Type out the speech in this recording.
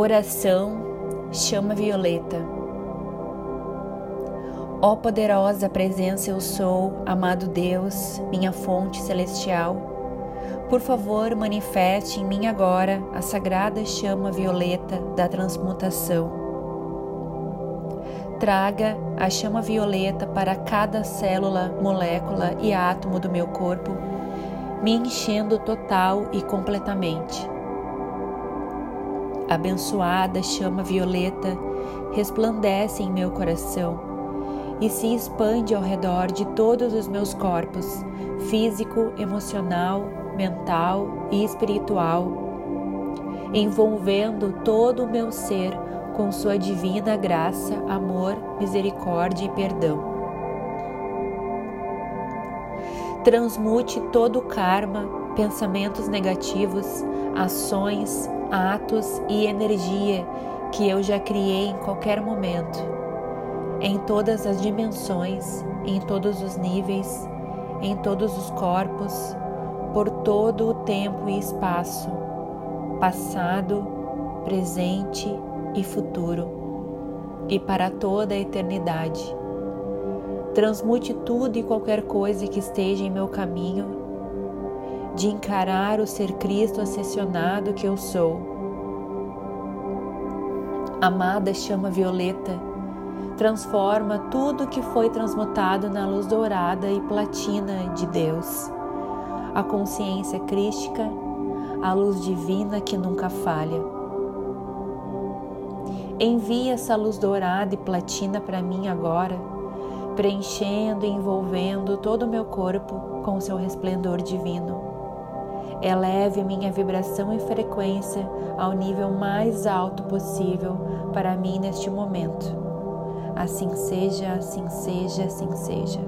Oração, chama violeta. Ó poderosa presença eu sou, amado Deus, minha fonte celestial. Por favor, manifeste em mim agora a sagrada chama violeta da transmutação. Traga a chama violeta para cada célula, molécula e átomo do meu corpo, me enchendo total e completamente abençoada chama violeta resplandece em meu coração e se expande ao redor de todos os meus corpos, físico, emocional, mental e espiritual, envolvendo todo o meu ser com sua divina graça, amor, misericórdia e perdão. Transmute todo o karma, pensamentos negativos, ações, atos e energia que eu já criei em qualquer momento, em todas as dimensões, em todos os níveis, em todos os corpos, por todo o tempo e espaço, passado, presente e futuro, e para toda a eternidade. Transmute tudo e qualquer coisa que esteja em meu caminho de encarar o ser Cristo ascensionado que eu sou. Amada chama violeta, transforma tudo que foi transmutado na luz dourada e platina de Deus. A consciência crística, a luz divina que nunca falha. Envia essa luz dourada e platina para mim agora, preenchendo e envolvendo todo o meu corpo com seu resplendor divino. Eleve minha vibração e frequência ao nível mais alto possível para mim neste momento. Assim seja, assim seja, assim seja.